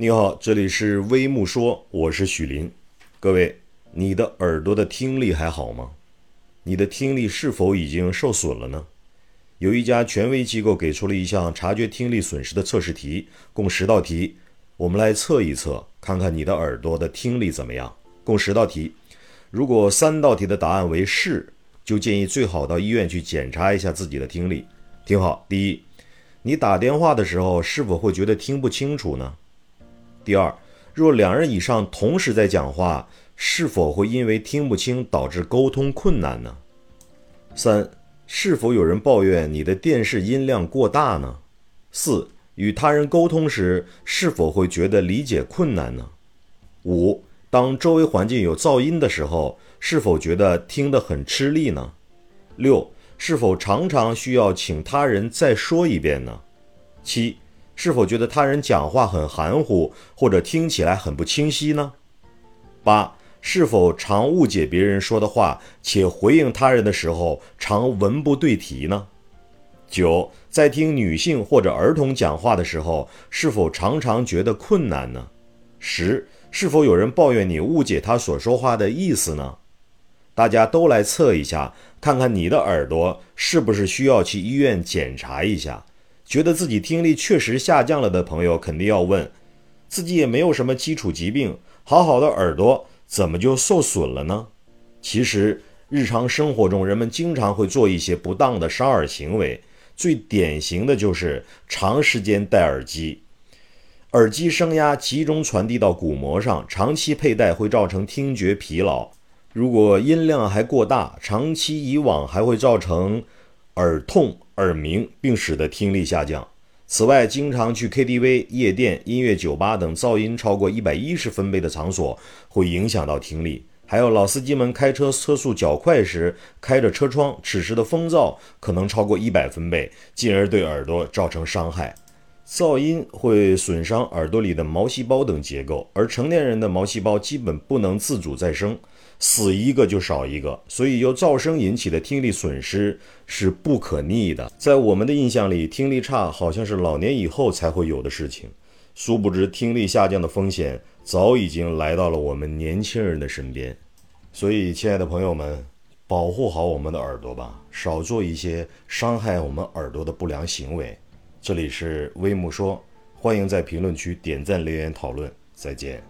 你好，这里是微木说，我是许林。各位，你的耳朵的听力还好吗？你的听力是否已经受损了呢？有一家权威机构给出了一项察觉听力损失的测试题，共十道题，我们来测一测，看看你的耳朵的听力怎么样。共十道题，如果三道题的答案为是，就建议最好到医院去检查一下自己的听力。听好，第一，你打电话的时候是否会觉得听不清楚呢？第二，若两人以上同时在讲话，是否会因为听不清导致沟通困难呢？三，是否有人抱怨你的电视音量过大呢？四，与他人沟通时是否会觉得理解困难呢？五，当周围环境有噪音的时候，是否觉得听得很吃力呢？六，是否常常需要请他人再说一遍呢？七。是否觉得他人讲话很含糊，或者听起来很不清晰呢？八、是否常误解别人说的话，且回应他人的时候常文不对题呢？九、在听女性或者儿童讲话的时候，是否常常觉得困难呢？十、是否有人抱怨你误解他所说话的意思呢？大家都来测一下，看看你的耳朵是不是需要去医院检查一下。觉得自己听力确实下降了的朋友，肯定要问：自己也没有什么基础疾病，好好的耳朵怎么就受损了呢？其实，日常生活中人们经常会做一些不当的伤耳行为，最典型的就是长时间戴耳机。耳机声压集中传递到鼓膜上，长期佩戴会造成听觉疲劳。如果音量还过大，长期以往还会造成耳痛。耳鸣，并使得听力下降。此外，经常去 KTV、夜店、音乐酒吧等噪音超过一百一十分贝的场所，会影响到听力。还有老司机们开车车速较快时，开着车窗，此时的风噪可能超过一百分贝，进而对耳朵造成伤害。噪音会损伤耳朵里的毛细胞等结构，而成年人的毛细胞基本不能自主再生，死一个就少一个，所以由噪声引起的听力损失是不可逆的。在我们的印象里，听力差好像是老年以后才会有的事情，殊不知听力下降的风险早已经来到了我们年轻人的身边。所以，亲爱的朋友们，保护好我们的耳朵吧，少做一些伤害我们耳朵的不良行为。这里是微木说，欢迎在评论区点赞留言讨论，再见。